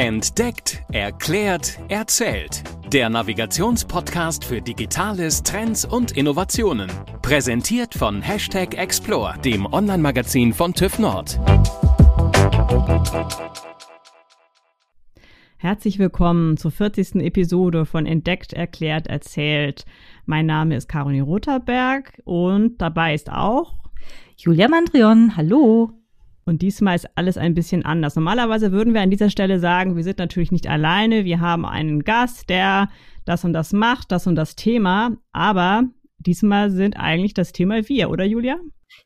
Entdeckt, erklärt, erzählt. Der Navigationspodcast für Digitales, Trends und Innovationen. Präsentiert von Hashtag Explore, dem Online-Magazin von TÜV Nord. Herzlich willkommen zur 40. Episode von Entdeckt, Erklärt, Erzählt. Mein Name ist Caroline Rotherberg und dabei ist auch Julia Mandrion. Hallo. Und diesmal ist alles ein bisschen anders. Normalerweise würden wir an dieser Stelle sagen, wir sind natürlich nicht alleine, wir haben einen Gast, der das und das macht, das und das Thema, aber diesmal sind eigentlich das Thema wir, oder Julia?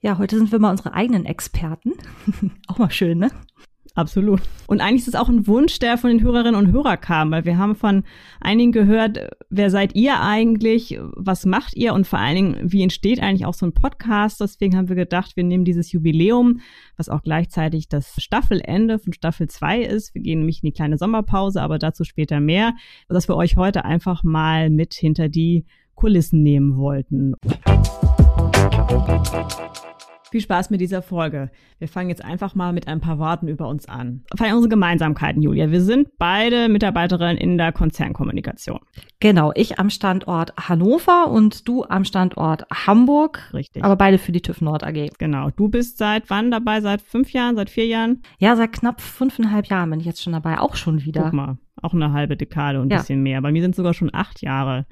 Ja, heute sind wir mal unsere eigenen Experten. Auch mal schön, ne? Absolut. Und eigentlich ist es auch ein Wunsch, der von den Hörerinnen und Hörern kam, weil wir haben von einigen gehört, wer seid ihr eigentlich, was macht ihr und vor allen Dingen, wie entsteht eigentlich auch so ein Podcast. Deswegen haben wir gedacht, wir nehmen dieses Jubiläum, was auch gleichzeitig das Staffelende von Staffel 2 ist. Wir gehen nämlich in die kleine Sommerpause, aber dazu später mehr, dass wir euch heute einfach mal mit hinter die Kulissen nehmen wollten. Viel Spaß mit dieser Folge. Wir fangen jetzt einfach mal mit ein paar Worten über uns an. Vor allem unsere Gemeinsamkeiten, Julia. Wir sind beide Mitarbeiterinnen in der Konzernkommunikation. Genau, ich am Standort Hannover und du am Standort Hamburg. Richtig. Aber beide für die TÜV Nord AG. Genau. Du bist seit wann dabei? Seit fünf Jahren? Seit vier Jahren? Ja, seit knapp fünfeinhalb Jahren bin ich jetzt schon dabei. Auch schon wieder. Guck mal, auch eine halbe Dekade und ein Ja. bisschen mehr. Bei mir sind es sogar schon acht Jahre.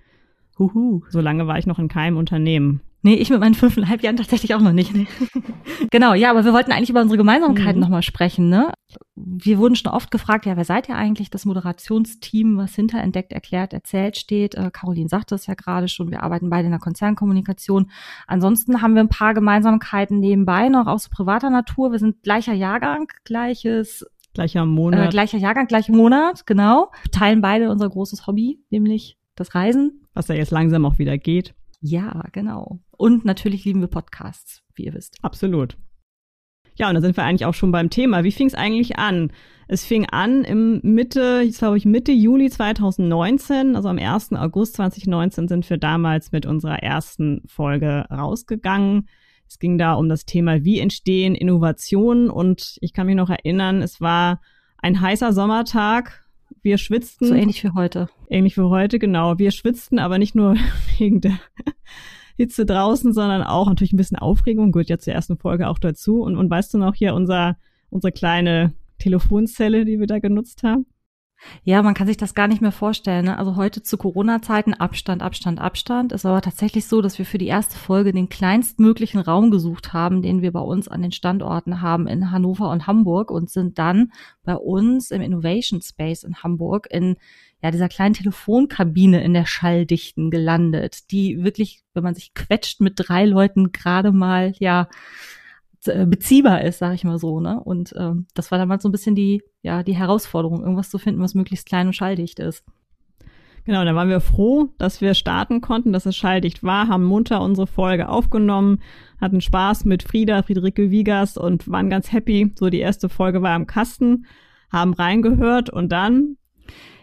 Huhu. So lange war ich noch in keinem Unternehmen. Nee, ich mit meinen fünfeinhalb Jahren tatsächlich auch noch nicht. Nee. genau, ja, aber wir wollten eigentlich über unsere Gemeinsamkeiten Mhm. nochmal sprechen, ne? Wir wurden schon oft gefragt, ja, wer seid ihr eigentlich? Das Moderationsteam, was hinter Entdeckt, Erklärt, Erzählt steht. Äh, Caroline sagte es ja gerade schon, wir arbeiten beide in der Konzernkommunikation. Ansonsten haben wir ein paar Gemeinsamkeiten nebenbei noch aus privater Natur. Wir sind gleicher Jahrgang, gleiches, Gleicher äh, Monat. gleicher Jahrgang, gleicher Monat, genau. Teilen beide unser großes Hobby, nämlich das Reisen. was ja jetzt langsam auch wieder geht. Ja, genau. Und natürlich lieben wir Podcasts, wie ihr wisst. Absolut. Ja, und da sind wir eigentlich auch schon beim Thema. Wie fing es eigentlich an? Es fing an im Mitte, ich glaube ich Mitte Juli 2019, also am 1. August 2019 sind wir damals mit unserer ersten Folge rausgegangen. Es ging da um das Thema, wie entstehen Innovationen und ich kann mich noch erinnern, es war ein heißer Sommertag. Wir schwitzten. So ähnlich wie heute. Ähnlich wie heute, genau. Wir schwitzten aber nicht nur wegen der Hitze draußen, sondern auch natürlich ein bisschen Aufregung. Gehört ja zur ersten Folge auch dazu. Und, und weißt du noch hier unser, unsere kleine Telefonzelle, die wir da genutzt haben? Ja, man kann sich das gar nicht mehr vorstellen. Ne? Also heute zu Corona-Zeiten Abstand, Abstand, Abstand. Ist aber tatsächlich so, dass wir für die erste Folge den kleinstmöglichen Raum gesucht haben, den wir bei uns an den Standorten haben in Hannover und Hamburg und sind dann bei uns im Innovation Space in Hamburg in ja, dieser kleinen Telefonkabine in der Schalldichten gelandet, die wirklich, wenn man sich quetscht mit drei Leuten gerade mal, ja, äh, beziehbar ist, sag ich mal so, ne? Und ähm, das war damals so ein bisschen die, ja, die Herausforderung, irgendwas zu finden, was möglichst klein und schalldicht ist. Genau, da waren wir froh, dass wir starten konnten, dass es schalldicht war, haben munter unsere Folge aufgenommen, hatten Spaß mit Frieda, Friederike Wiegers und waren ganz happy. So die erste Folge war im Kasten, haben reingehört und dann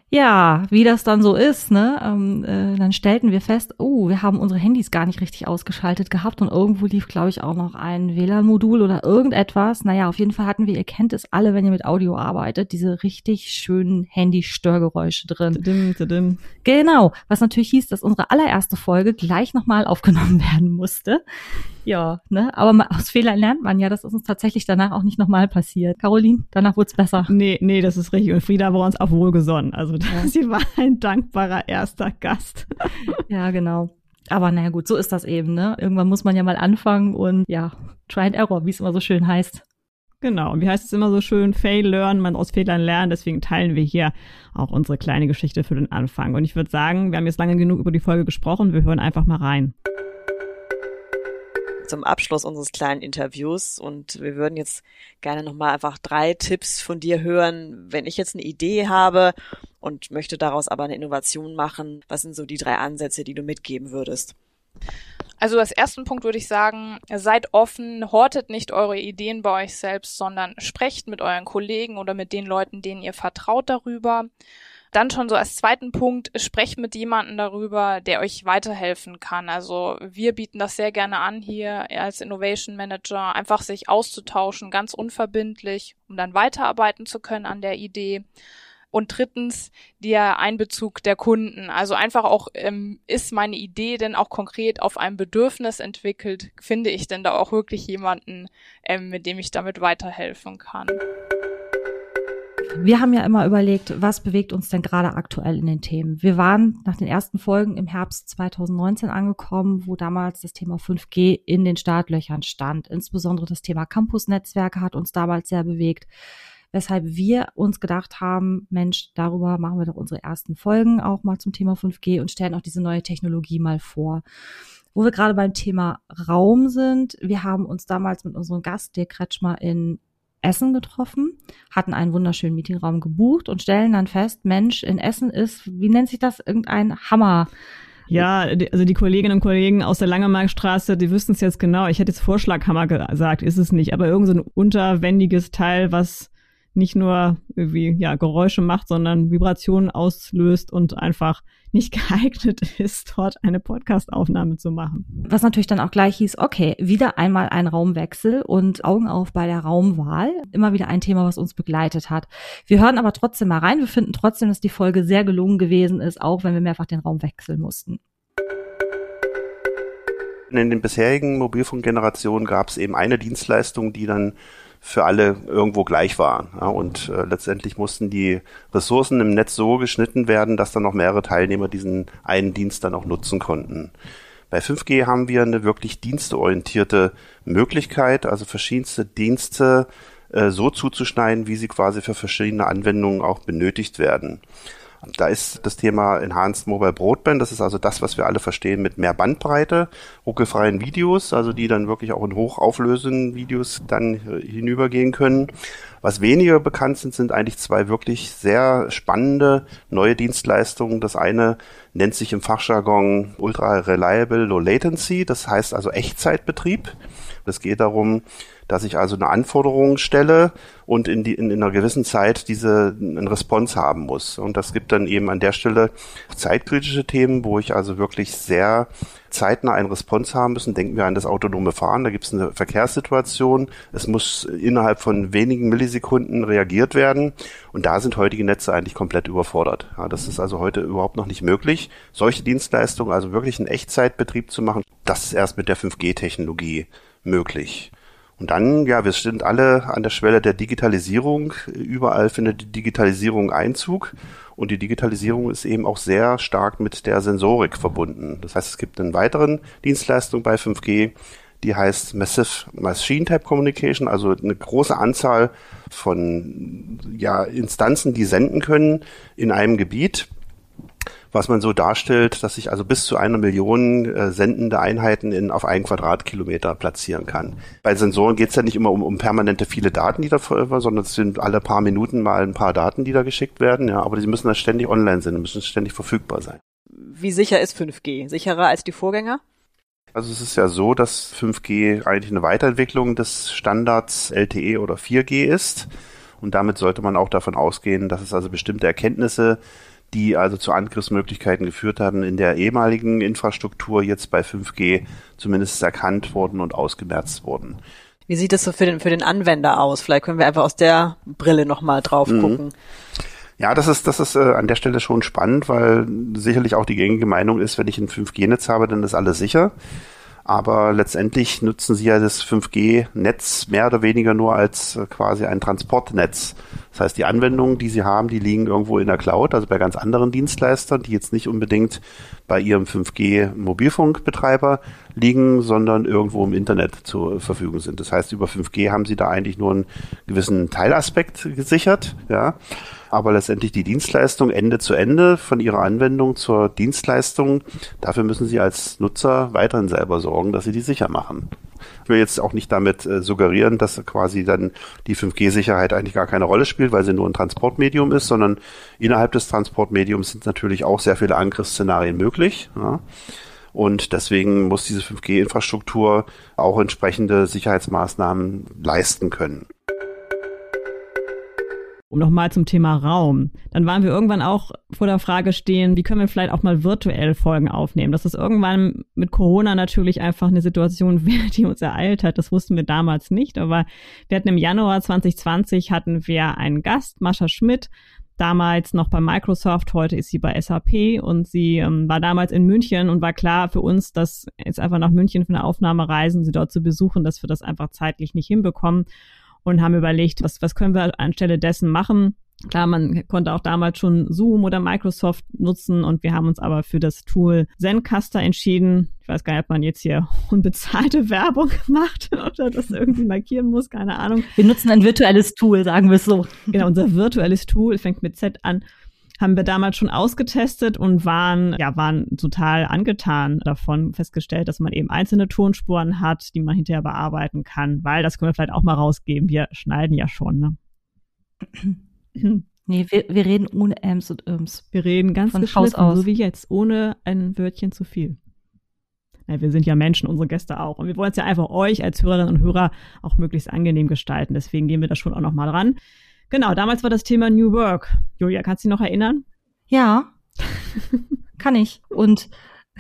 Ja, wie das dann so ist, ne? Ähm, äh, dann stellten wir fest, oh, wir haben unsere Handys gar nicht richtig ausgeschaltet gehabt und irgendwo lief, glaube ich, auch noch ein WLAN-Modul oder irgendetwas. Naja, auf jeden Fall hatten wir, ihr kennt es alle, wenn ihr mit Audio arbeitet, diese richtig schönen Handy-Störgeräusche drin. Tidim, tidim. Genau, was natürlich hieß, dass unsere allererste Folge gleich nochmal aufgenommen werden musste. Ja, ne, aber ma- aus Fehlern lernt man ja, das ist uns tatsächlich danach auch nicht nochmal passiert. Caroline, danach wurde es besser. Nee, nee, das ist richtig. Und Frieda war uns auch wohlgesonnen. Also sie war ein dankbarer erster Gast. Ja, genau. Aber naja, gut, so ist das eben, ne? Irgendwann muss man ja mal anfangen und ja, try and error, wie es immer so schön heißt. Genau. Und wie heißt es immer so schön? Fail, learn, man aus Fehlern lernen. Deswegen teilen wir hier auch unsere kleine Geschichte für den Anfang. Und ich würde sagen, wir haben jetzt lange genug über die Folge gesprochen. Wir hören einfach mal rein. Zum Abschluss unseres kleinen Interviews und wir würden jetzt gerne nochmal einfach drei Tipps von dir hören, wenn ich jetzt eine Idee habe und möchte daraus aber eine Innovation machen. Was sind so die drei Ansätze, die du mitgeben würdest? Also als ersten Punkt würde ich sagen, seid offen, hortet nicht eure Ideen bei euch selbst, sondern sprecht mit euren Kollegen oder mit den Leuten, denen ihr vertraut darüber. Dann schon so als zweiten Punkt, sprecht mit jemandem darüber, der euch weiterhelfen kann. Also wir bieten das sehr gerne an hier als Innovation Manager, einfach sich auszutauschen, ganz unverbindlich, um dann weiterarbeiten zu können an der Idee. Und drittens der Einbezug der Kunden. Also einfach auch, ähm, ist meine Idee denn auch konkret auf ein Bedürfnis entwickelt? Finde ich denn da auch wirklich jemanden, ähm, mit dem ich damit weiterhelfen kann? Wir haben ja immer überlegt, was bewegt uns denn gerade aktuell in den Themen. Wir waren nach den ersten Folgen im Herbst 2019 angekommen, wo damals das Thema 5G in den Startlöchern stand. Insbesondere das Thema Campusnetzwerke hat uns damals sehr bewegt weshalb wir uns gedacht haben, Mensch, darüber machen wir doch unsere ersten Folgen auch mal zum Thema 5G und stellen auch diese neue Technologie mal vor. Wo wir gerade beim Thema Raum sind, wir haben uns damals mit unserem Gast, Dirk Kretschmer, in Essen getroffen, hatten einen wunderschönen Meetingraum gebucht und stellen dann fest, Mensch, in Essen ist, wie nennt sich das, irgendein Hammer. Ja, also die Kolleginnen und Kollegen aus der Langemarkstraße, die wüssten es jetzt genau. Ich hätte jetzt Vorschlaghammer gesagt, ist es nicht, aber irgend so ein unterwendiges Teil, was nicht nur irgendwie ja Geräusche macht, sondern Vibrationen auslöst und einfach nicht geeignet ist, dort eine Podcastaufnahme zu machen. Was natürlich dann auch gleich hieß, okay, wieder einmal ein Raumwechsel und Augen auf bei der Raumwahl. Immer wieder ein Thema, was uns begleitet hat. Wir hören aber trotzdem mal rein. Wir finden trotzdem, dass die Folge sehr gelungen gewesen ist, auch wenn wir mehrfach den Raum wechseln mussten. In den bisherigen Mobilfunkgenerationen gab es eben eine Dienstleistung, die dann für alle irgendwo gleich war. Ja, und äh, letztendlich mussten die Ressourcen im Netz so geschnitten werden, dass dann noch mehrere Teilnehmer diesen einen Dienst dann auch nutzen konnten. Bei 5G haben wir eine wirklich diensteorientierte Möglichkeit, also verschiedenste Dienste äh, so zuzuschneiden, wie sie quasi für verschiedene Anwendungen auch benötigt werden. Da ist das Thema Enhanced Mobile Broadband, das ist also das, was wir alle verstehen mit mehr Bandbreite, ruckelfreien Videos, also die dann wirklich auch in hochauflösenden Videos dann hinübergehen können. Was weniger bekannt sind, sind eigentlich zwei wirklich sehr spannende neue Dienstleistungen. Das eine nennt sich im Fachjargon Ultra Reliable Low Latency, das heißt also Echtzeitbetrieb. Es geht darum, dass ich also eine Anforderung stelle und in, die, in, in einer gewissen Zeit diese einen Response haben muss. Und das gibt dann eben an der Stelle zeitkritische Themen, wo ich also wirklich sehr zeitnah einen Response haben müssen. Denken wir an das autonome Fahren. Da gibt es eine Verkehrssituation. Es muss innerhalb von wenigen Millisekunden reagiert werden. Und da sind heutige Netze eigentlich komplett überfordert. Ja, das ist also heute überhaupt noch nicht möglich. Solche Dienstleistungen, also wirklich einen Echtzeitbetrieb zu machen, das ist erst mit der 5G-Technologie möglich. Und dann, ja, wir sind alle an der Schwelle der Digitalisierung. Überall findet die Digitalisierung Einzug. Und die Digitalisierung ist eben auch sehr stark mit der Sensorik verbunden. Das heißt, es gibt einen weiteren Dienstleistung bei 5G, die heißt Massive Machine Type Communication, also eine große Anzahl von ja, Instanzen, die senden können in einem Gebiet was man so darstellt, dass ich also bis zu einer Million äh, sendende Einheiten in, auf einen Quadratkilometer platzieren kann. Bei Sensoren geht es ja nicht immer um, um permanente viele Daten, die da sondern es sind alle paar Minuten mal ein paar Daten, die da geschickt werden, ja, aber die müssen da ständig online sein, müssen ständig verfügbar sein. Wie sicher ist 5G? Sicherer als die Vorgänger? Also es ist ja so, dass 5G eigentlich eine Weiterentwicklung des Standards LTE oder 4G ist. Und damit sollte man auch davon ausgehen, dass es also bestimmte Erkenntnisse die also zu Angriffsmöglichkeiten geführt haben, in der ehemaligen Infrastruktur jetzt bei 5G zumindest erkannt wurden und ausgemerzt wurden. Wie sieht es so für den, für den Anwender aus? Vielleicht können wir einfach aus der Brille nochmal drauf mhm. gucken. Ja, das ist, das ist äh, an der Stelle schon spannend, weil sicherlich auch die gängige Meinung ist, wenn ich ein 5G-Netz habe, dann ist alles sicher. Aber letztendlich nutzen sie ja das 5G-Netz mehr oder weniger nur als äh, quasi ein Transportnetz. Das heißt, die Anwendungen, die sie haben, die liegen irgendwo in der Cloud, also bei ganz anderen Dienstleistern, die jetzt nicht unbedingt bei ihrem 5G-Mobilfunkbetreiber liegen, sondern irgendwo im Internet zur Verfügung sind. Das heißt, über 5G haben sie da eigentlich nur einen gewissen Teilaspekt gesichert, ja aber letztendlich die Dienstleistung Ende zu Ende von ihrer Anwendung zur Dienstleistung, dafür müssen sie als Nutzer weiterhin selber sorgen, dass sie die sicher machen. Ich will jetzt auch nicht damit äh, suggerieren, dass quasi dann die 5G-Sicherheit eigentlich gar keine Rolle spielt, weil sie nur ein Transportmedium ist, sondern innerhalb des Transportmediums sind natürlich auch sehr viele Angriffsszenarien möglich. Ja. Und deswegen muss diese 5G-Infrastruktur auch entsprechende Sicherheitsmaßnahmen leisten können um nochmal zum Thema Raum. Dann waren wir irgendwann auch vor der Frage stehen, wie können wir vielleicht auch mal virtuell Folgen aufnehmen. Das ist irgendwann mit Corona natürlich einfach eine Situation die uns ereilt hat. Das wussten wir damals nicht, aber wir hatten im Januar 2020 hatten wir einen Gast, Mascha Schmidt, damals noch bei Microsoft, heute ist sie bei SAP und sie ähm, war damals in München und war klar für uns, dass jetzt einfach nach München für eine Aufnahme reisen, sie dort zu besuchen, dass wir das einfach zeitlich nicht hinbekommen und haben überlegt, was, was können wir anstelle dessen machen. Klar, man konnte auch damals schon Zoom oder Microsoft nutzen und wir haben uns aber für das Tool Zencaster entschieden. Ich weiß gar nicht, ob man jetzt hier unbezahlte Werbung macht oder das irgendwie markieren muss, keine Ahnung. Wir nutzen ein virtuelles Tool, sagen wir es so. Genau, unser virtuelles Tool fängt mit Z an haben wir damals schon ausgetestet und waren, ja, waren total angetan davon, festgestellt, dass man eben einzelne Tonspuren hat, die man hinterher bearbeiten kann, weil das können wir vielleicht auch mal rausgeben. Wir schneiden ja schon, ne? Nee, wir, wir reden ohne Ms und Ims. Wir reden ganz Von geschliffen, aus. so wie jetzt, ohne ein Wörtchen zu viel. Ja, wir sind ja Menschen, unsere Gäste auch. Und wir wollen es ja einfach euch als Hörerinnen und Hörer auch möglichst angenehm gestalten. Deswegen gehen wir da schon auch nochmal dran. Genau, damals war das Thema New Work. Julia, kannst du dich noch erinnern? Ja, kann ich. Und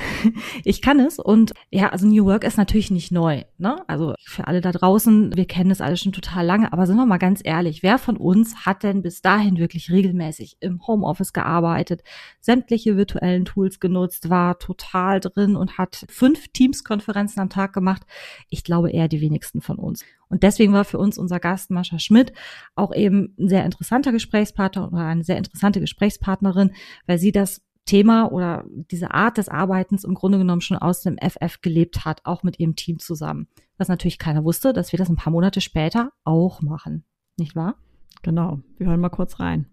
ich kann es. Und ja, also New Work ist natürlich nicht neu. Ne? Also für alle da draußen, wir kennen das alle schon total lange. Aber sind wir mal ganz ehrlich, wer von uns hat denn bis dahin wirklich regelmäßig im Homeoffice gearbeitet, sämtliche virtuellen Tools genutzt, war total drin und hat fünf Teams-Konferenzen am Tag gemacht? Ich glaube eher die wenigsten von uns. Und deswegen war für uns unser Gast Mascha Schmidt auch eben ein sehr interessanter Gesprächspartner oder eine sehr interessante Gesprächspartnerin, weil sie das Thema oder diese Art des Arbeitens im Grunde genommen schon aus dem FF gelebt hat, auch mit ihrem Team zusammen. Was natürlich keiner wusste, dass wir das ein paar Monate später auch machen. Nicht wahr? Genau, wir hören mal kurz rein.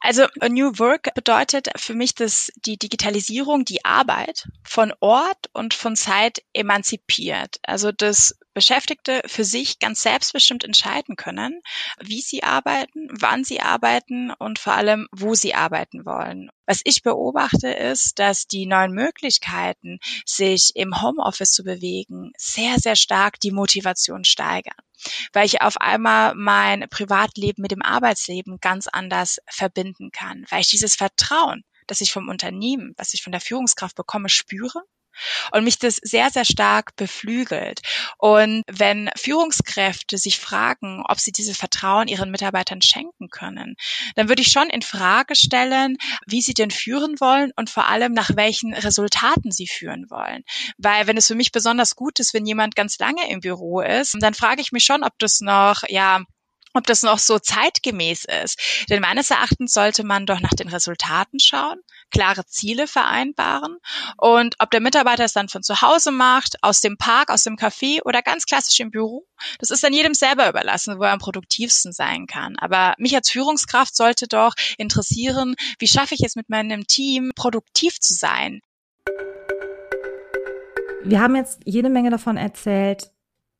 Also a New Work bedeutet für mich, dass die Digitalisierung die Arbeit von Ort und von Zeit emanzipiert. Also dass Beschäftigte für sich ganz selbstbestimmt entscheiden können, wie sie arbeiten, wann sie arbeiten und vor allem, wo sie arbeiten wollen. Was ich beobachte, ist, dass die neuen Möglichkeiten, sich im Homeoffice zu bewegen, sehr, sehr stark die Motivation steigern weil ich auf einmal mein Privatleben mit dem Arbeitsleben ganz anders verbinden kann, weil ich dieses Vertrauen, das ich vom Unternehmen, was ich von der Führungskraft bekomme, spüre und mich das sehr, sehr stark beflügelt. Und wenn Führungskräfte sich fragen, ob sie dieses Vertrauen ihren Mitarbeitern schenken können, dann würde ich schon in Frage stellen, wie sie denn führen wollen und vor allem nach welchen Resultaten sie führen wollen. Weil wenn es für mich besonders gut ist, wenn jemand ganz lange im Büro ist, dann frage ich mich schon, ob das noch, ja, ob das noch so zeitgemäß ist. Denn meines Erachtens sollte man doch nach den Resultaten schauen, klare Ziele vereinbaren und ob der Mitarbeiter es dann von zu Hause macht, aus dem Park, aus dem Café oder ganz klassisch im Büro, das ist dann jedem selber überlassen, wo er am produktivsten sein kann. Aber mich als Führungskraft sollte doch interessieren, wie schaffe ich es mit meinem Team, produktiv zu sein. Wir haben jetzt jede Menge davon erzählt,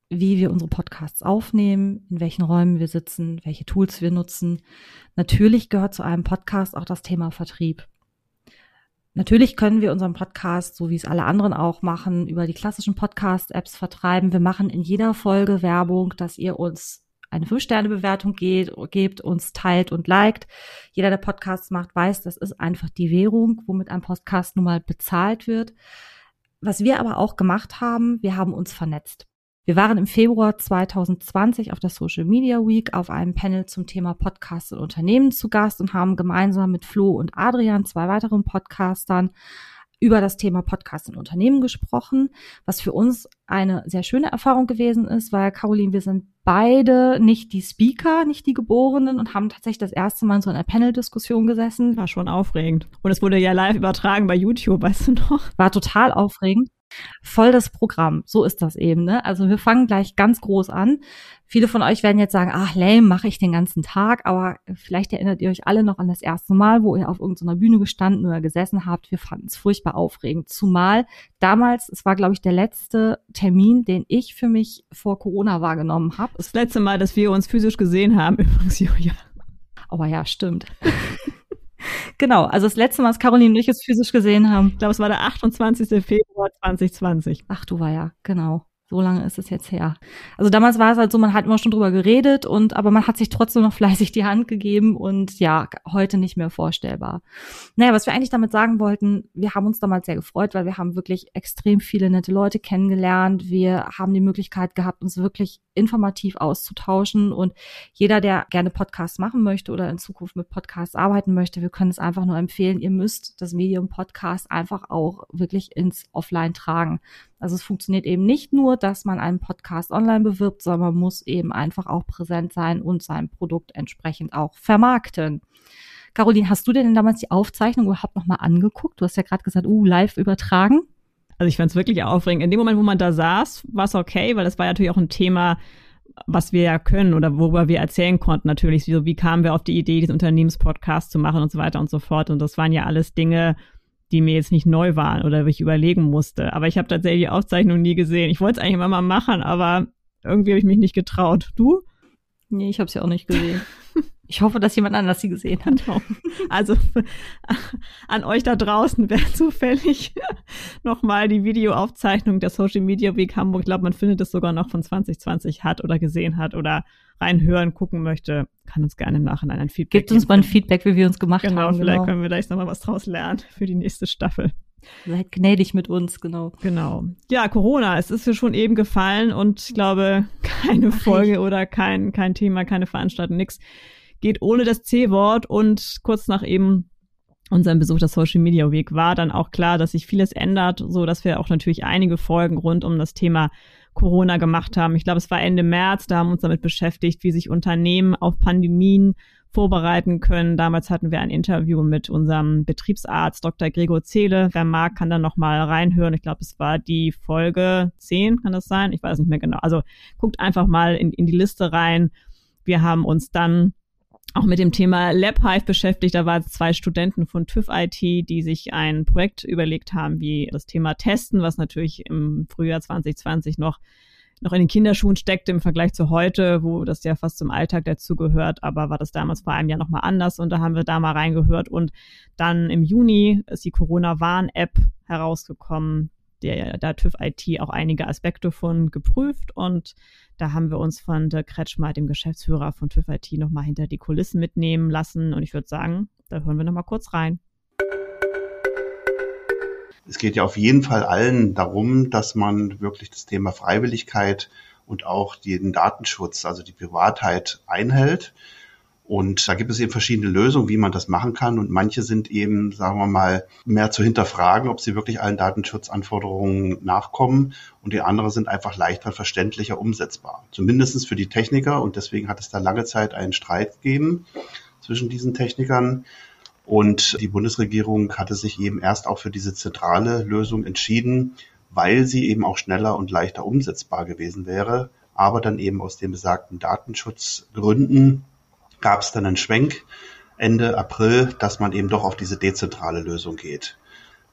wie wir unsere Podcasts aufnehmen, in welchen Räumen wir sitzen, welche Tools wir nutzen. Natürlich gehört zu einem Podcast auch das Thema Vertrieb. Natürlich können wir unseren Podcast, so wie es alle anderen auch machen, über die klassischen Podcast-Apps vertreiben. Wir machen in jeder Folge Werbung, dass ihr uns eine Fünf-Sterne-Bewertung gebt, uns teilt und liked. Jeder, der Podcasts macht, weiß, das ist einfach die Währung, womit ein Podcast nun mal bezahlt wird. Was wir aber auch gemacht haben, wir haben uns vernetzt. Wir waren im Februar 2020 auf der Social Media Week auf einem Panel zum Thema Podcasts und Unternehmen zu Gast und haben gemeinsam mit Flo und Adrian, zwei weiteren Podcastern, über das Thema Podcast und Unternehmen gesprochen, was für uns eine sehr schöne Erfahrung gewesen ist, weil Caroline, wir sind beide nicht die Speaker, nicht die Geborenen und haben tatsächlich das erste Mal in so einer Panel-Diskussion gesessen. War schon aufregend. Und es wurde ja live übertragen bei YouTube, weißt du noch? War total aufregend voll das Programm. So ist das eben. Ne? Also wir fangen gleich ganz groß an. Viele von euch werden jetzt sagen, ach, lame, mache ich den ganzen Tag. Aber vielleicht erinnert ihr euch alle noch an das erste Mal, wo ihr auf irgendeiner Bühne gestanden oder gesessen habt. Wir fanden es furchtbar aufregend. Zumal damals, es war, glaube ich, der letzte Termin, den ich für mich vor Corona wahrgenommen habe. Das letzte Mal, dass wir uns physisch gesehen haben, übrigens, Julia. Aber ja, stimmt. Genau, also das letzte Mal, dass Caroline und ich es physisch gesehen haben. Ich glaube, es war der 28. Februar 2020. Ach du war ja, genau. So lange ist es jetzt her. Also damals war es halt so, man hat immer schon drüber geredet und aber man hat sich trotzdem noch fleißig die Hand gegeben und ja, heute nicht mehr vorstellbar. Naja, was wir eigentlich damit sagen wollten, wir haben uns damals sehr gefreut, weil wir haben wirklich extrem viele nette Leute kennengelernt. Wir haben die Möglichkeit gehabt, uns wirklich informativ auszutauschen. Und jeder, der gerne Podcasts machen möchte oder in Zukunft mit Podcasts arbeiten möchte, wir können es einfach nur empfehlen, ihr müsst das Medium Podcast einfach auch wirklich ins Offline tragen. Also es funktioniert eben nicht nur, dass man einen Podcast online bewirbt, sondern man muss eben einfach auch präsent sein und sein Produkt entsprechend auch vermarkten. Caroline, hast du denn damals die Aufzeichnung überhaupt nochmal angeguckt? Du hast ja gerade gesagt, uh, live übertragen. Also ich fand es wirklich aufregend. In dem Moment, wo man da saß, war es okay, weil das war natürlich auch ein Thema, was wir ja können oder worüber wir erzählen konnten natürlich. So, wie kamen wir auf die Idee, diesen Unternehmenspodcast zu machen und so weiter und so fort. Und das waren ja alles Dinge, die mir jetzt nicht neu waren oder ich überlegen musste. Aber ich habe tatsächlich die Aufzeichnung nie gesehen. Ich wollte es eigentlich immer mal machen, aber irgendwie habe ich mich nicht getraut. Du? Nee, ich habe es ja auch nicht gesehen. Ich hoffe, dass jemand anders sie gesehen hat. Also an euch da draußen, wer zufällig nochmal die Videoaufzeichnung der Social Media Week Hamburg, ich glaube, man findet es sogar noch von 2020 hat oder gesehen hat oder reinhören, gucken möchte, kann uns gerne im Nachhinein ein Feedback Gibt uns mal ein Feedback, wie wir uns gemacht genau, haben. Vielleicht genau, vielleicht können wir da jetzt nochmal was draus lernen für die nächste Staffel. Seid gnädig mit uns, genau. Genau. Ja, Corona, es ist ja schon eben gefallen und ich glaube, keine Folge oder kein, kein Thema, keine Veranstaltung, nix geht ohne das C-Wort und kurz nach eben unserem Besuch der Social Media Week war dann auch klar, dass sich vieles ändert, so dass wir auch natürlich einige Folgen rund um das Thema Corona gemacht haben. Ich glaube, es war Ende März, da haben wir uns damit beschäftigt, wie sich Unternehmen auf Pandemien vorbereiten können. Damals hatten wir ein Interview mit unserem Betriebsarzt Dr. Gregor Zehle. Wer mag, kann da noch mal reinhören. Ich glaube, es war die Folge 10, kann das sein? Ich weiß nicht mehr genau. Also guckt einfach mal in, in die Liste rein. Wir haben uns dann auch mit dem Thema LabHive beschäftigt. Da waren zwei Studenten von TÜV IT, die sich ein Projekt überlegt haben, wie das Thema Testen, was natürlich im Frühjahr 2020 noch noch in den Kinderschuhen steckte im Vergleich zu heute, wo das ja fast zum Alltag dazugehört, aber war das damals vor einem Jahr nochmal anders und da haben wir da mal reingehört und dann im Juni ist die Corona-Warn-App herausgekommen, der, da TÜV IT auch einige Aspekte von geprüft und da haben wir uns von der Kretschmer, dem Geschäftsführer von TÜV IT, nochmal hinter die Kulissen mitnehmen lassen und ich würde sagen, da hören wir nochmal kurz rein. Es geht ja auf jeden Fall allen darum, dass man wirklich das Thema Freiwilligkeit und auch den Datenschutz, also die Privatheit einhält. Und da gibt es eben verschiedene Lösungen, wie man das machen kann. Und manche sind eben, sagen wir mal, mehr zu hinterfragen, ob sie wirklich allen Datenschutzanforderungen nachkommen. Und die anderen sind einfach leichter verständlicher umsetzbar. Zumindestens für die Techniker. Und deswegen hat es da lange Zeit einen Streit gegeben zwischen diesen Technikern. Und die Bundesregierung hatte sich eben erst auch für diese zentrale Lösung entschieden, weil sie eben auch schneller und leichter umsetzbar gewesen wäre. Aber dann eben aus den besagten Datenschutzgründen gab es dann einen Schwenk Ende April, dass man eben doch auf diese dezentrale Lösung geht.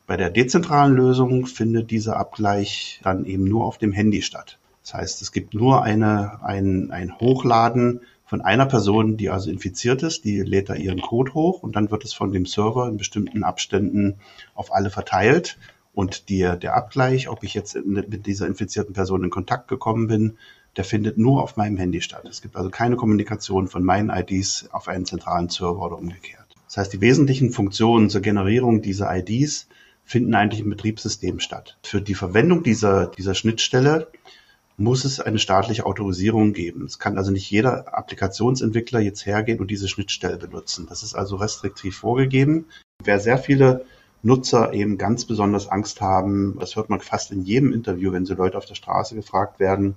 Bei der dezentralen Lösung findet dieser Abgleich dann eben nur auf dem Handy statt. Das heißt, es gibt nur eine, ein, ein Hochladen von einer Person, die also infiziert ist, die lädt da ihren Code hoch und dann wird es von dem Server in bestimmten Abständen auf alle verteilt. Und die, der Abgleich, ob ich jetzt mit dieser infizierten Person in Kontakt gekommen bin, der findet nur auf meinem Handy statt. Es gibt also keine Kommunikation von meinen IDs auf einen zentralen Server oder umgekehrt. Das heißt, die wesentlichen Funktionen zur Generierung dieser IDs finden eigentlich im Betriebssystem statt. Für die Verwendung dieser, dieser Schnittstelle muss es eine staatliche Autorisierung geben. Es kann also nicht jeder Applikationsentwickler jetzt hergehen und diese Schnittstelle benutzen. Das ist also restriktiv vorgegeben. Wer sehr viele Nutzer eben ganz besonders Angst haben, das hört man fast in jedem Interview, wenn so Leute auf der Straße gefragt werden,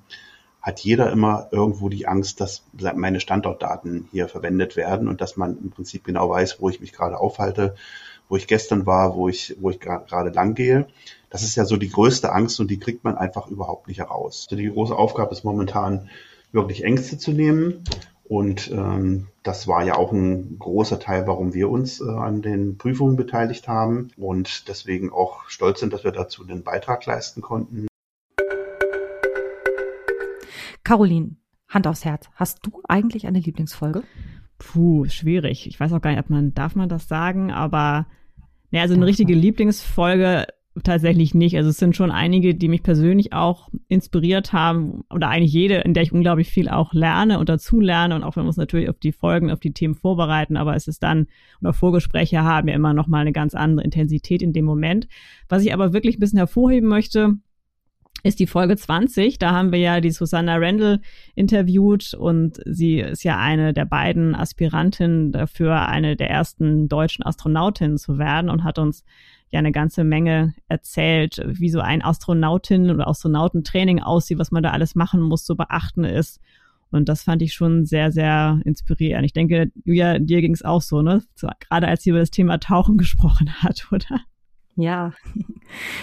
hat jeder immer irgendwo die Angst, dass meine Standortdaten hier verwendet werden und dass man im Prinzip genau weiß, wo ich mich gerade aufhalte, wo ich gestern war, wo ich, wo ich gerade lang gehe. Das ist ja so die größte Angst und die kriegt man einfach überhaupt nicht heraus. Also die große Aufgabe ist momentan wirklich Ängste zu nehmen. Und ähm, das war ja auch ein großer Teil, warum wir uns äh, an den Prüfungen beteiligt haben und deswegen auch stolz sind, dass wir dazu den Beitrag leisten konnten. Caroline, Hand aufs Herz. Hast du eigentlich eine Lieblingsfolge? Puh, schwierig. Ich weiß auch gar nicht, ob man, darf man das sagen, aber, naja, also eine richtige Lieblingsfolge tatsächlich nicht. Also es sind schon einige, die mich persönlich auch inspiriert haben oder eigentlich jede, in der ich unglaublich viel auch lerne und dazu lerne und auch wenn wir uns natürlich auf die Folgen, auf die Themen vorbereiten, aber es ist dann oder Vorgespräche haben ja immer noch mal eine ganz andere Intensität in dem Moment. Was ich aber wirklich ein bisschen hervorheben möchte, ist die Folge 20. Da haben wir ja die Susanna Randall interviewt und sie ist ja eine der beiden Aspirantinnen dafür, eine der ersten deutschen Astronautinnen zu werden und hat uns ja eine ganze Menge erzählt, wie so ein Astronautin- oder Astronautentraining aussieht, was man da alles machen muss, zu beachten ist. Und das fand ich schon sehr, sehr inspirierend. Ich denke, Julia, dir ging es auch so, ne? Gerade als sie über das Thema Tauchen gesprochen hat, oder? Ja,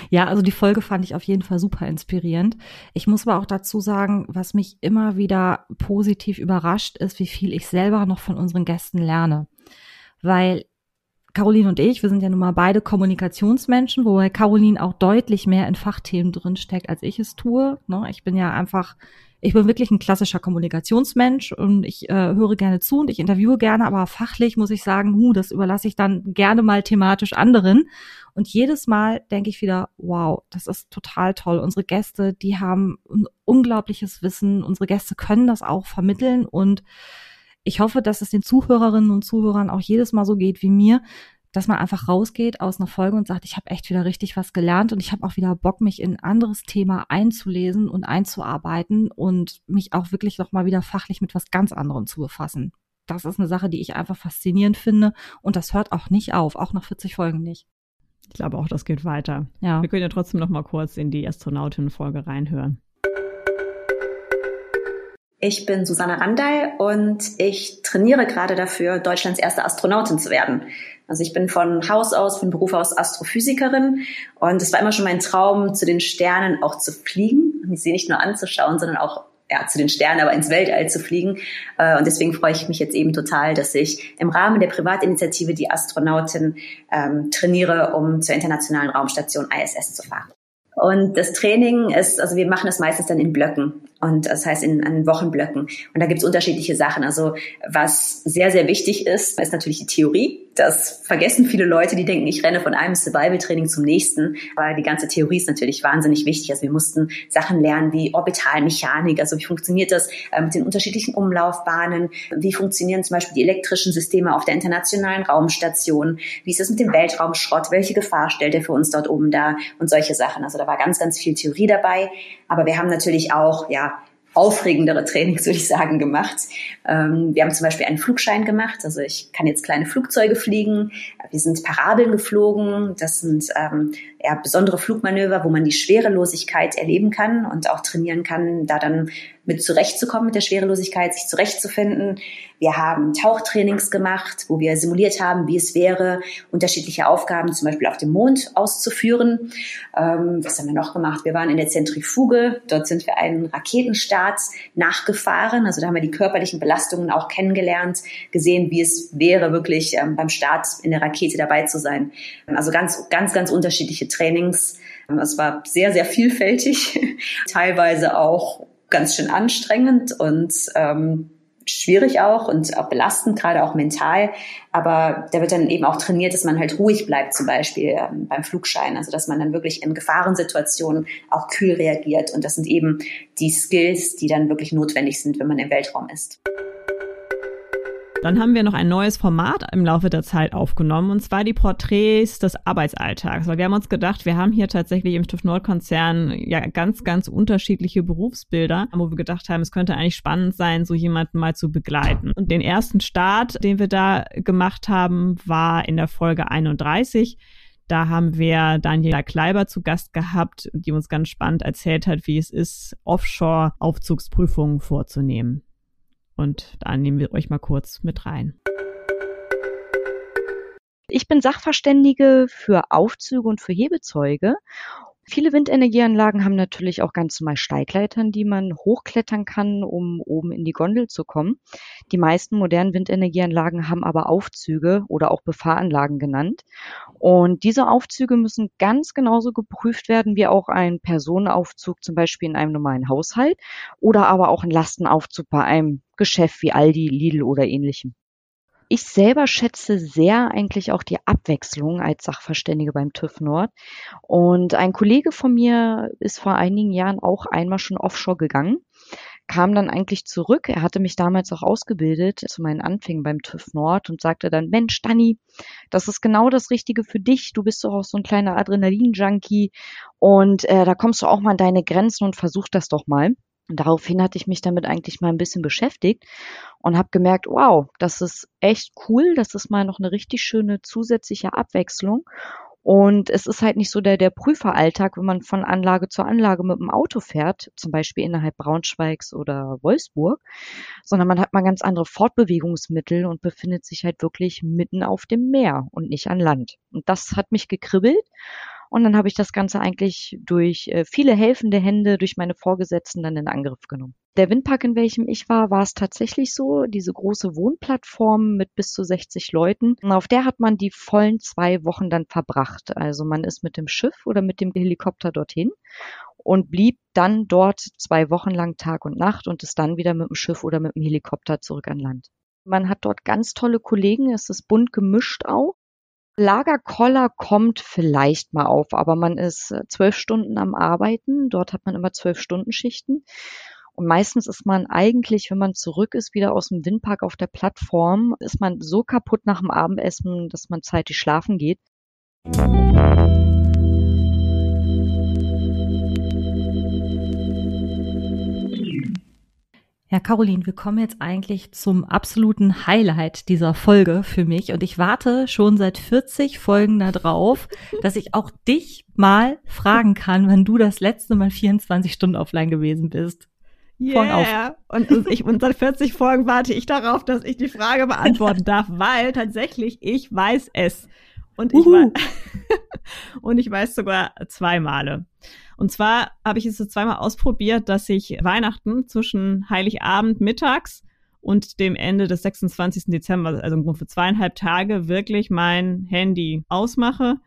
ja, also die Folge fand ich auf jeden Fall super inspirierend. Ich muss aber auch dazu sagen, was mich immer wieder positiv überrascht ist, wie viel ich selber noch von unseren Gästen lerne. Weil Caroline und ich, wir sind ja nun mal beide Kommunikationsmenschen, wobei Caroline auch deutlich mehr in Fachthemen drinsteckt, als ich es tue. Ne? Ich bin ja einfach ich bin wirklich ein klassischer Kommunikationsmensch und ich äh, höre gerne zu und ich interviewe gerne, aber fachlich muss ich sagen, hu, das überlasse ich dann gerne mal thematisch anderen. Und jedes Mal denke ich wieder, wow, das ist total toll. Unsere Gäste, die haben ein unglaubliches Wissen. Unsere Gäste können das auch vermitteln und ich hoffe, dass es den Zuhörerinnen und Zuhörern auch jedes Mal so geht wie mir, dass man einfach rausgeht aus einer Folge und sagt, ich habe echt wieder richtig was gelernt und ich habe auch wieder Bock, mich in ein anderes Thema einzulesen und einzuarbeiten und mich auch wirklich nochmal wieder fachlich mit was ganz anderem zu befassen. Das ist eine Sache, die ich einfach faszinierend finde und das hört auch nicht auf, auch nach 40 Folgen nicht. Ich glaube auch, das geht weiter. Ja. Wir können ja trotzdem noch mal kurz in die Astronautin-Folge reinhören. Ich bin Susanne Randall und ich trainiere gerade dafür, Deutschlands erste Astronautin zu werden. Also ich bin von Haus aus, von Beruf aus Astrophysikerin und es war immer schon mein Traum, zu den Sternen auch zu fliegen, sie nicht nur anzuschauen, sondern auch ja, zu den Sternen, aber ins Weltall zu fliegen. Äh, und deswegen freue ich mich jetzt eben total, dass ich im Rahmen der Privatinitiative die Astronautin ähm, trainiere, um zur internationalen Raumstation ISS zu fahren. Und das Training ist, also wir machen das meistens dann in Blöcken. Und das heißt in, in Wochenblöcken. Und da gibt es unterschiedliche Sachen. Also was sehr, sehr wichtig ist, ist natürlich die Theorie. Das vergessen viele Leute, die denken, ich renne von einem Survival-Training zum nächsten. Aber die ganze Theorie ist natürlich wahnsinnig wichtig. Also wir mussten Sachen lernen wie Orbitalmechanik. Also wie funktioniert das äh, mit den unterschiedlichen Umlaufbahnen? Wie funktionieren zum Beispiel die elektrischen Systeme auf der internationalen Raumstation? Wie ist es mit dem Weltraumschrott? Welche Gefahr stellt er für uns dort oben da? Und solche Sachen. Also da war ganz, ganz viel Theorie dabei. Aber wir haben natürlich auch, ja, aufregendere Trainings, würde ich sagen, gemacht. Ähm, wir haben zum Beispiel einen Flugschein gemacht. Also ich kann jetzt kleine Flugzeuge fliegen. Wir sind Parabeln geflogen. Das sind ähm, eher besondere Flugmanöver, wo man die Schwerelosigkeit erleben kann und auch trainieren kann, da dann mit zurechtzukommen mit der Schwerelosigkeit, sich zurechtzufinden. Wir haben Tauchtrainings gemacht, wo wir simuliert haben, wie es wäre, unterschiedliche Aufgaben zum Beispiel auf dem Mond auszuführen. Ähm, was haben wir noch gemacht? Wir waren in der Zentrifuge. Dort sind wir einen Raketenstart nachgefahren. Also da haben wir die körperlichen Belastungen auch kennengelernt, gesehen, wie es wäre, wirklich ähm, beim Start in der Rakete dabei zu sein. Also ganz, ganz, ganz unterschiedliche Trainings. Es war sehr, sehr vielfältig, teilweise auch ganz schön anstrengend und ähm, schwierig auch und auch belastend, gerade auch mental. Aber da wird dann eben auch trainiert, dass man halt ruhig bleibt, zum Beispiel ähm, beim Flugschein. Also dass man dann wirklich in Gefahrensituationen auch kühl reagiert. Und das sind eben die Skills, die dann wirklich notwendig sind, wenn man im Weltraum ist. Dann haben wir noch ein neues Format im Laufe der Zeit aufgenommen, und zwar die Porträts des Arbeitsalltags. Weil wir haben uns gedacht, wir haben hier tatsächlich im TÜV Nord-Konzern ja ganz, ganz unterschiedliche Berufsbilder, wo wir gedacht haben, es könnte eigentlich spannend sein, so jemanden mal zu begleiten. Und den ersten Start, den wir da gemacht haben, war in der Folge 31. Da haben wir Daniela Kleiber zu Gast gehabt, die uns ganz spannend erzählt hat, wie es ist, Offshore-Aufzugsprüfungen vorzunehmen. Und da nehmen wir euch mal kurz mit rein. Ich bin Sachverständige für Aufzüge und für Hebezeuge Viele Windenergieanlagen haben natürlich auch ganz normal Steigleitern, die man hochklettern kann, um oben in die Gondel zu kommen. Die meisten modernen Windenergieanlagen haben aber Aufzüge oder auch Befahranlagen genannt. Und diese Aufzüge müssen ganz genauso geprüft werden wie auch ein Personenaufzug zum Beispiel in einem normalen Haushalt oder aber auch ein Lastenaufzug bei einem Geschäft wie Aldi, Lidl oder ähnlichem. Ich selber schätze sehr eigentlich auch die Abwechslung als Sachverständige beim TÜV Nord. Und ein Kollege von mir ist vor einigen Jahren auch einmal schon offshore gegangen kam dann eigentlich zurück. Er hatte mich damals auch ausgebildet zu meinen Anfängen beim TÜV Nord und sagte dann, Mensch, Dani, das ist genau das Richtige für dich. Du bist doch auch so ein kleiner Adrenalin-Junkie und äh, da kommst du auch mal an deine Grenzen und versuch das doch mal. Und daraufhin hatte ich mich damit eigentlich mal ein bisschen beschäftigt und habe gemerkt, wow, das ist echt cool, das ist mal noch eine richtig schöne zusätzliche Abwechslung. Und es ist halt nicht so der, der Prüferalltag, wenn man von Anlage zu Anlage mit dem Auto fährt, zum Beispiel innerhalb Braunschweigs oder Wolfsburg, sondern man hat mal ganz andere Fortbewegungsmittel und befindet sich halt wirklich mitten auf dem Meer und nicht an Land. Und das hat mich gekribbelt und dann habe ich das Ganze eigentlich durch äh, viele helfende Hände, durch meine Vorgesetzten dann in Angriff genommen. Der Windpark, in welchem ich war, war es tatsächlich so, diese große Wohnplattform mit bis zu 60 Leuten. Auf der hat man die vollen zwei Wochen dann verbracht. Also man ist mit dem Schiff oder mit dem Helikopter dorthin und blieb dann dort zwei Wochen lang Tag und Nacht und ist dann wieder mit dem Schiff oder mit dem Helikopter zurück an Land. Man hat dort ganz tolle Kollegen, es ist bunt gemischt auch. Lagerkoller kommt vielleicht mal auf, aber man ist äh, zwölf Stunden am Arbeiten. Dort hat man immer zwölf Stunden Schichten. Und meistens ist man eigentlich, wenn man zurück ist, wieder aus dem Windpark auf der Plattform, ist man so kaputt nach dem Abendessen, dass man zeitig schlafen geht. Ja, Caroline, wir kommen jetzt eigentlich zum absoluten Highlight dieser Folge für mich und ich warte schon seit 40 Folgen darauf, dass ich auch dich mal fragen kann, wenn du das letzte Mal 24 Stunden offline gewesen bist. Yeah. Und, ich, und seit 40 Folgen warte ich darauf, dass ich die Frage beantworten darf, weil tatsächlich ich weiß es. Und ich, Uhu. und ich weiß sogar zwei Male. Und zwar habe ich es so zweimal ausprobiert, dass ich Weihnachten zwischen Heiligabend mittags und dem Ende des 26. Dezember, also für zweieinhalb Tage, wirklich mein Handy ausmache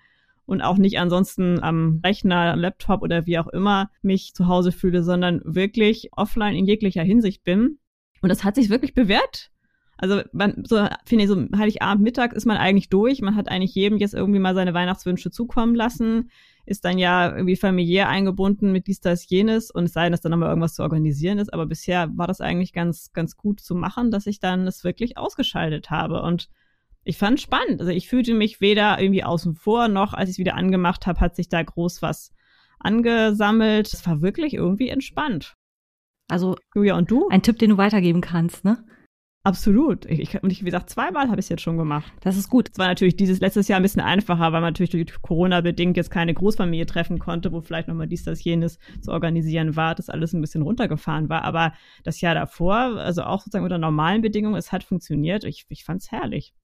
und auch nicht ansonsten am Rechner, Laptop oder wie auch immer mich zu Hause fühle, sondern wirklich offline in jeglicher Hinsicht bin. Und das hat sich wirklich bewährt. Also man, so finde ich, so Heiligabend Mittag ist man eigentlich durch. Man hat eigentlich jedem jetzt irgendwie mal seine Weihnachtswünsche zukommen lassen, ist dann ja irgendwie familiär eingebunden mit dies, das, jenes und es sei denn, dass dann nochmal irgendwas zu organisieren ist. Aber bisher war das eigentlich ganz, ganz gut zu machen, dass ich dann es wirklich ausgeschaltet habe. Und ich fand spannend. Also ich fühlte mich weder irgendwie außen vor, noch als ich es wieder angemacht habe, hat sich da groß was angesammelt. Es war wirklich irgendwie entspannt. Also, Julia, und du? Ein Tipp, den du weitergeben kannst, ne? Absolut. Ich, ich, und ich, wie gesagt, zweimal habe ich es jetzt schon gemacht. Das ist gut. Es war natürlich dieses letztes Jahr ein bisschen einfacher, weil man natürlich durch Corona bedingt jetzt keine Großfamilie treffen konnte, wo vielleicht nochmal dies, das, jenes zu organisieren war, das alles ein bisschen runtergefahren war. Aber das Jahr davor, also auch sozusagen unter normalen Bedingungen, es hat funktioniert. Ich, ich fand es herrlich.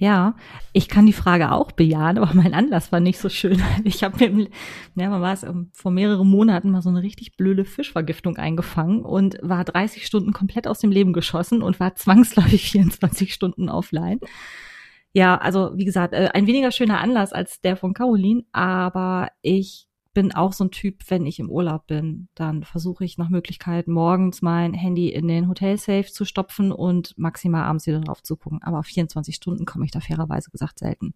Ja, ich kann die Frage auch bejahen, aber mein Anlass war nicht so schön. Ich habe mir, ja, man war es vor mehreren Monaten mal so eine richtig blöde Fischvergiftung eingefangen und war 30 Stunden komplett aus dem Leben geschossen und war zwangsläufig 24 Stunden offline. Ja, also wie gesagt, äh, ein weniger schöner Anlass als der von Caroline, aber ich bin auch so ein Typ, wenn ich im Urlaub bin, dann versuche ich nach Möglichkeit morgens mein Handy in den Hotelsafe zu stopfen und maximal abends wieder drauf zu gucken. Aber auf 24 Stunden komme ich da fairerweise gesagt selten.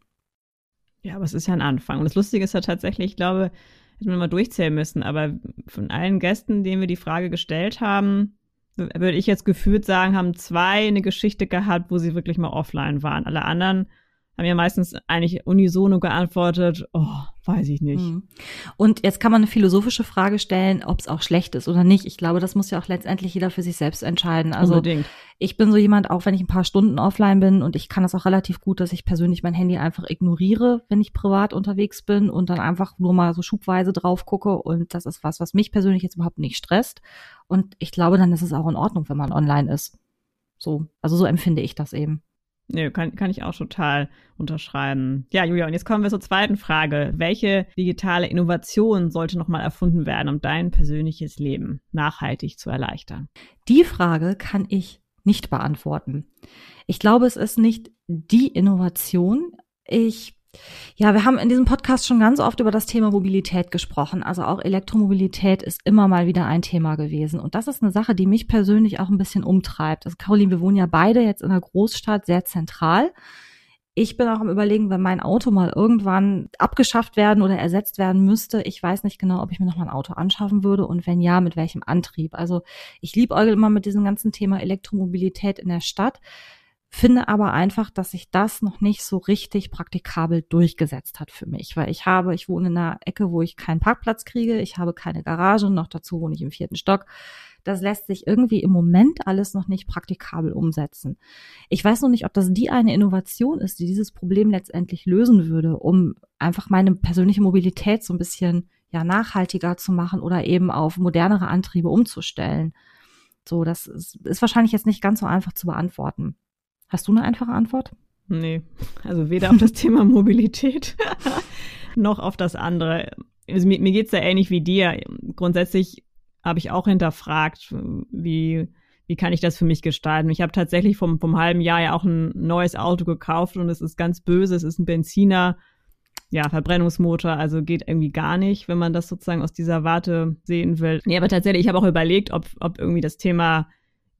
Ja, aber es ist ja ein Anfang. Und das Lustige ist ja tatsächlich, ich glaube, hätten wir mal durchzählen müssen, aber von allen Gästen, denen wir die Frage gestellt haben, würde ich jetzt gefühlt sagen, haben zwei eine Geschichte gehabt, wo sie wirklich mal offline waren. Alle anderen haben ja meistens eigentlich unisono geantwortet, oh, weiß ich nicht. Hm. Und jetzt kann man eine philosophische Frage stellen, ob es auch schlecht ist oder nicht. Ich glaube, das muss ja auch letztendlich jeder für sich selbst entscheiden. Also Unbedingt. ich bin so jemand, auch wenn ich ein paar Stunden offline bin und ich kann das auch relativ gut, dass ich persönlich mein Handy einfach ignoriere, wenn ich privat unterwegs bin und dann einfach nur mal so schubweise drauf gucke. Und das ist was, was mich persönlich jetzt überhaupt nicht stresst. Und ich glaube, dann ist es auch in Ordnung, wenn man online ist. So, also so empfinde ich das eben. Nö, kann, kann ich auch total unterschreiben. Ja, Julia, und jetzt kommen wir zur zweiten Frage. Welche digitale Innovation sollte nochmal erfunden werden, um dein persönliches Leben nachhaltig zu erleichtern? Die Frage kann ich nicht beantworten. Ich glaube, es ist nicht die Innovation. Ich ja, wir haben in diesem Podcast schon ganz oft über das Thema Mobilität gesprochen. Also auch Elektromobilität ist immer mal wieder ein Thema gewesen. Und das ist eine Sache, die mich persönlich auch ein bisschen umtreibt. Also Caroline, wir wohnen ja beide jetzt in einer Großstadt sehr zentral. ich bin auch am überlegen, wenn mein Auto mal irgendwann abgeschafft werden oder ersetzt werden müsste. Ich weiß nicht genau, ob ich mir noch mal ein Auto anschaffen würde und wenn ja, mit welchem Antrieb. Also ich liebe immer mit diesem ganzen Thema Elektromobilität in der Stadt, finde aber einfach, dass sich das noch nicht so richtig praktikabel durchgesetzt hat für mich, weil ich habe, ich wohne in einer Ecke, wo ich keinen Parkplatz kriege, ich habe keine Garage, noch dazu wohne ich im vierten Stock das lässt sich irgendwie im Moment alles noch nicht praktikabel umsetzen. Ich weiß noch nicht, ob das die eine Innovation ist, die dieses Problem letztendlich lösen würde, um einfach meine persönliche Mobilität so ein bisschen ja nachhaltiger zu machen oder eben auf modernere Antriebe umzustellen. So, das ist, ist wahrscheinlich jetzt nicht ganz so einfach zu beantworten. Hast du eine einfache Antwort? Nee, also weder auf das Thema Mobilität noch auf das andere. Also mir, mir geht's da ähnlich wie dir. Grundsätzlich habe ich auch hinterfragt, wie, wie kann ich das für mich gestalten. Ich habe tatsächlich vom, vom halben Jahr ja auch ein neues Auto gekauft und es ist ganz böse. Es ist ein Benziner, ja, Verbrennungsmotor, also geht irgendwie gar nicht, wenn man das sozusagen aus dieser Warte sehen will. Nee, aber tatsächlich, ich habe auch überlegt, ob, ob irgendwie das Thema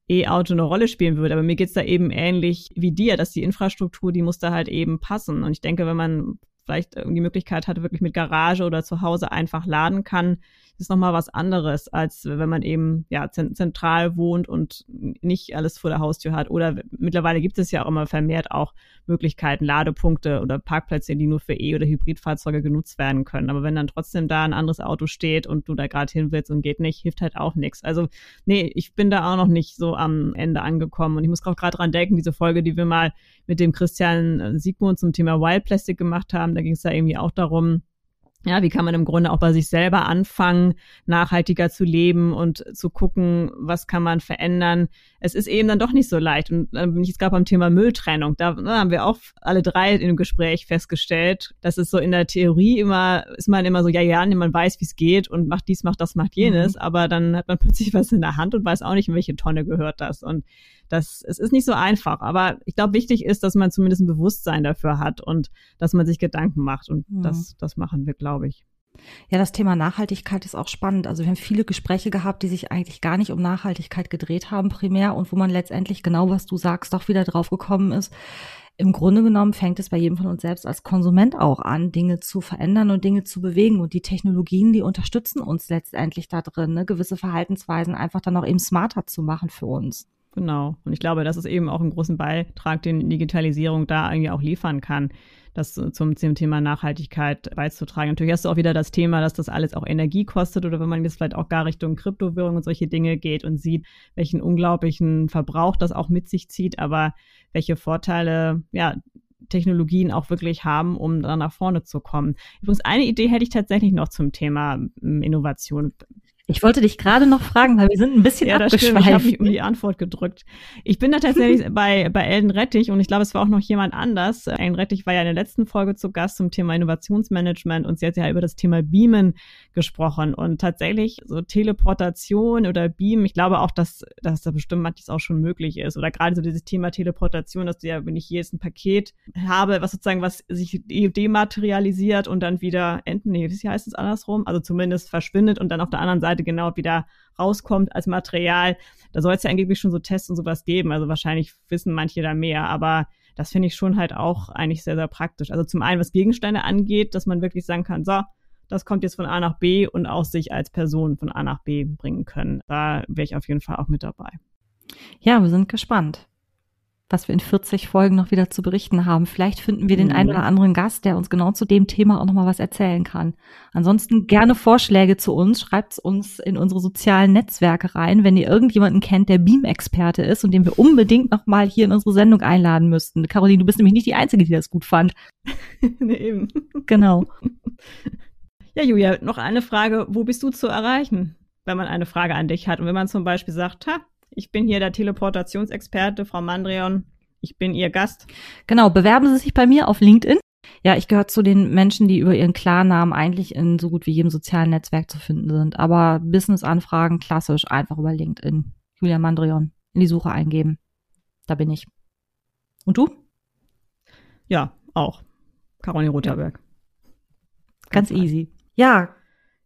E-Auto eine Rolle spielen würde. Aber mir geht's da eben ähnlich wie dir, dass die Infrastruktur, die muss da halt eben passen. Und ich denke, wenn man vielleicht die Möglichkeit hat, wirklich mit Garage oder zu Hause einfach laden kann, ist nochmal was anderes, als wenn man eben ja zentral wohnt und nicht alles vor der Haustür hat. Oder mittlerweile gibt es ja auch immer vermehrt auch Möglichkeiten, Ladepunkte oder Parkplätze, die nur für E- oder Hybridfahrzeuge genutzt werden können. Aber wenn dann trotzdem da ein anderes Auto steht und du da gerade hin willst und geht nicht, hilft halt auch nichts. Also nee, ich bin da auch noch nicht so am Ende angekommen. Und ich muss auch gerade dran denken, diese Folge, die wir mal mit dem Christian Siegmund zum Thema Wild Plastic gemacht haben, da ging es da irgendwie auch darum, ja, wie kann man im Grunde auch bei sich selber anfangen, nachhaltiger zu leben und zu gucken, was kann man verändern. Es ist eben dann doch nicht so leicht. Und dann bin ich jetzt gerade beim Thema Mülltrennung. Da, da haben wir auch alle drei im Gespräch festgestellt, dass es so in der Theorie immer, ist man immer so, ja, ja, man weiß, wie es geht und macht dies, macht das, macht jenes. Mhm. Aber dann hat man plötzlich was in der Hand und weiß auch nicht, in welche Tonne gehört das. Und das, es ist nicht so einfach, aber ich glaube, wichtig ist, dass man zumindest ein Bewusstsein dafür hat und dass man sich Gedanken macht. Und mhm. das, das machen wir, glaube ich. Ja, das Thema Nachhaltigkeit ist auch spannend. Also wir haben viele Gespräche gehabt, die sich eigentlich gar nicht um Nachhaltigkeit gedreht haben primär und wo man letztendlich genau, was du sagst, doch wieder drauf gekommen ist. Im Grunde genommen fängt es bei jedem von uns selbst als Konsument auch an, Dinge zu verändern und Dinge zu bewegen. Und die Technologien, die unterstützen uns letztendlich da drin, ne? gewisse Verhaltensweisen einfach dann auch eben smarter zu machen für uns. Genau. Und ich glaube, das ist eben auch ein großen Beitrag, den Digitalisierung da irgendwie auch liefern kann, das zum, zum Thema Nachhaltigkeit beizutragen. Natürlich hast du auch wieder das Thema, dass das alles auch Energie kostet oder wenn man jetzt vielleicht auch gar Richtung Kryptowährung und solche Dinge geht und sieht, welchen unglaublichen Verbrauch das auch mit sich zieht, aber welche Vorteile, ja, Technologien auch wirklich haben, um da nach vorne zu kommen. Übrigens, eine Idee hätte ich tatsächlich noch zum Thema ähm, Innovation. Ich wollte dich gerade noch fragen, weil wir sind ein bisschen ja, abgeschweift. Ich habe mich um die Antwort gedrückt. Ich bin da tatsächlich bei, bei Elden Rettich und ich glaube, es war auch noch jemand anders. Elden Rettich war ja in der letzten Folge zu Gast zum Thema Innovationsmanagement und sie hat ja über das Thema Beamen gesprochen und tatsächlich so Teleportation oder Beam, ich glaube auch, dass, dass da bestimmt manches auch schon möglich ist oder gerade so dieses Thema Teleportation, dass du ja, wenn ich hier jetzt ein Paket habe, was sozusagen was sich dematerialisiert und dann wieder enten, nee, wie heißt es andersrum? Also zumindest verschwindet und dann auf der anderen Seite Seite genau wieder rauskommt als Material. Da soll es ja angeblich schon so Tests und sowas geben. Also wahrscheinlich wissen manche da mehr, aber das finde ich schon halt auch eigentlich sehr, sehr praktisch. Also zum einen, was Gegenstände angeht, dass man wirklich sagen kann, so, das kommt jetzt von A nach B und auch sich als Person von A nach B bringen können. Da wäre ich auf jeden Fall auch mit dabei. Ja, wir sind gespannt was wir in 40 Folgen noch wieder zu berichten haben. Vielleicht finden wir den mhm. einen oder anderen Gast, der uns genau zu dem Thema auch nochmal was erzählen kann. Ansonsten gerne Vorschläge zu uns. Schreibt uns in unsere sozialen Netzwerke rein, wenn ihr irgendjemanden kennt, der Beam-Experte ist und den wir unbedingt nochmal hier in unsere Sendung einladen müssten. Caroline, du bist nämlich nicht die Einzige, die das gut fand. nee, eben. Genau. Ja, Julia, noch eine Frage. Wo bist du zu erreichen, wenn man eine Frage an dich hat? Und wenn man zum Beispiel sagt, ha, ich bin hier der Teleportationsexperte, Frau Mandrion. Ich bin Ihr Gast. Genau, bewerben Sie sich bei mir auf LinkedIn. Ja, ich gehöre zu den Menschen, die über ihren Klarnamen eigentlich in so gut wie jedem sozialen Netzwerk zu finden sind. Aber Business-Anfragen klassisch einfach über LinkedIn. Julia Mandrion in die Suche eingeben. Da bin ich. Und du? Ja, auch. Caroline Rotherberg. Ganz, Ganz easy. Ja,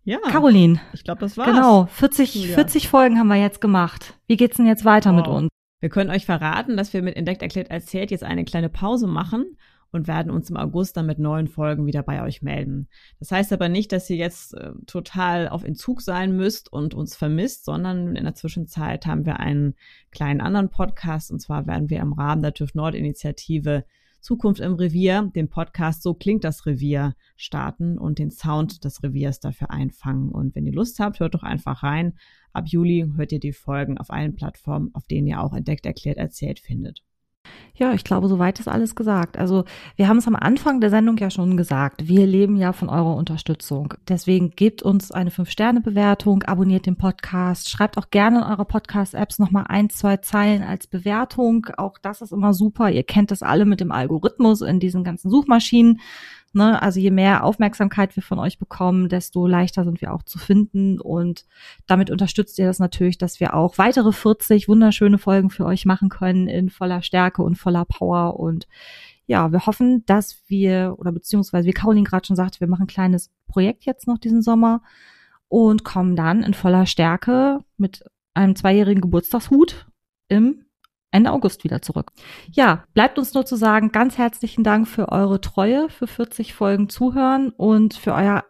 ja. Caroline. Ich glaube, das war's. Genau. 40, 40 Folgen haben wir jetzt gemacht. Wie geht's denn jetzt weiter wow. mit uns? Wir können euch verraten, dass wir mit Entdeckt, Erklärt, Erzählt jetzt eine kleine Pause machen und werden uns im August dann mit neuen Folgen wieder bei euch melden. Das heißt aber nicht, dass ihr jetzt äh, total auf Entzug sein müsst und uns vermisst, sondern in der Zwischenzeit haben wir einen kleinen anderen Podcast und zwar werden wir im Rahmen der TÜV Nord Initiative Zukunft im Revier, den Podcast So klingt das Revier starten und den Sound des Reviers dafür einfangen. Und wenn ihr Lust habt, hört doch einfach rein. Ab Juli hört ihr die Folgen auf allen Plattformen, auf denen ihr auch entdeckt, erklärt, erzählt findet. Ja, ich glaube, soweit ist alles gesagt. Also wir haben es am Anfang der Sendung ja schon gesagt. Wir leben ja von eurer Unterstützung. Deswegen gebt uns eine 5-Sterne-Bewertung, abonniert den Podcast, schreibt auch gerne in eurer Podcast-Apps nochmal ein, zwei Zeilen als Bewertung. Auch das ist immer super. Ihr kennt das alle mit dem Algorithmus in diesen ganzen Suchmaschinen. Ne? Also je mehr Aufmerksamkeit wir von euch bekommen, desto leichter sind wir auch zu finden. Und damit unterstützt ihr das natürlich, dass wir auch weitere 40 wunderschöne Folgen für euch machen können in voller Stärke und voller Power. Und ja, wir hoffen, dass wir, oder beziehungsweise wie Caroline gerade schon sagte, wir machen ein kleines Projekt jetzt noch diesen Sommer und kommen dann in voller Stärke mit einem zweijährigen Geburtstagshut im Ende August wieder zurück. Ja, bleibt uns nur zu sagen, ganz herzlichen Dank für eure Treue, für 40 Folgen Zuhören und für euer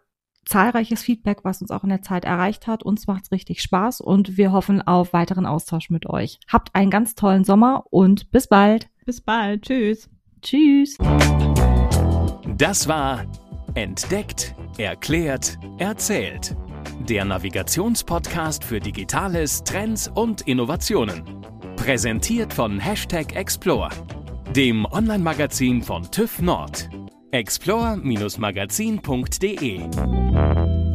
zahlreiches Feedback, was uns auch in der Zeit erreicht hat. Uns macht's richtig Spaß und wir hoffen auf weiteren Austausch mit euch. Habt einen ganz tollen Sommer und bis bald. Bis bald. Tschüss. Tschüss. Das war Entdeckt, Erklärt, Erzählt. Der Navigationspodcast für Digitales, Trends und Innovationen. Präsentiert von Hashtag Explore, dem Online-Magazin von TÜV Nord. explore-magazin.de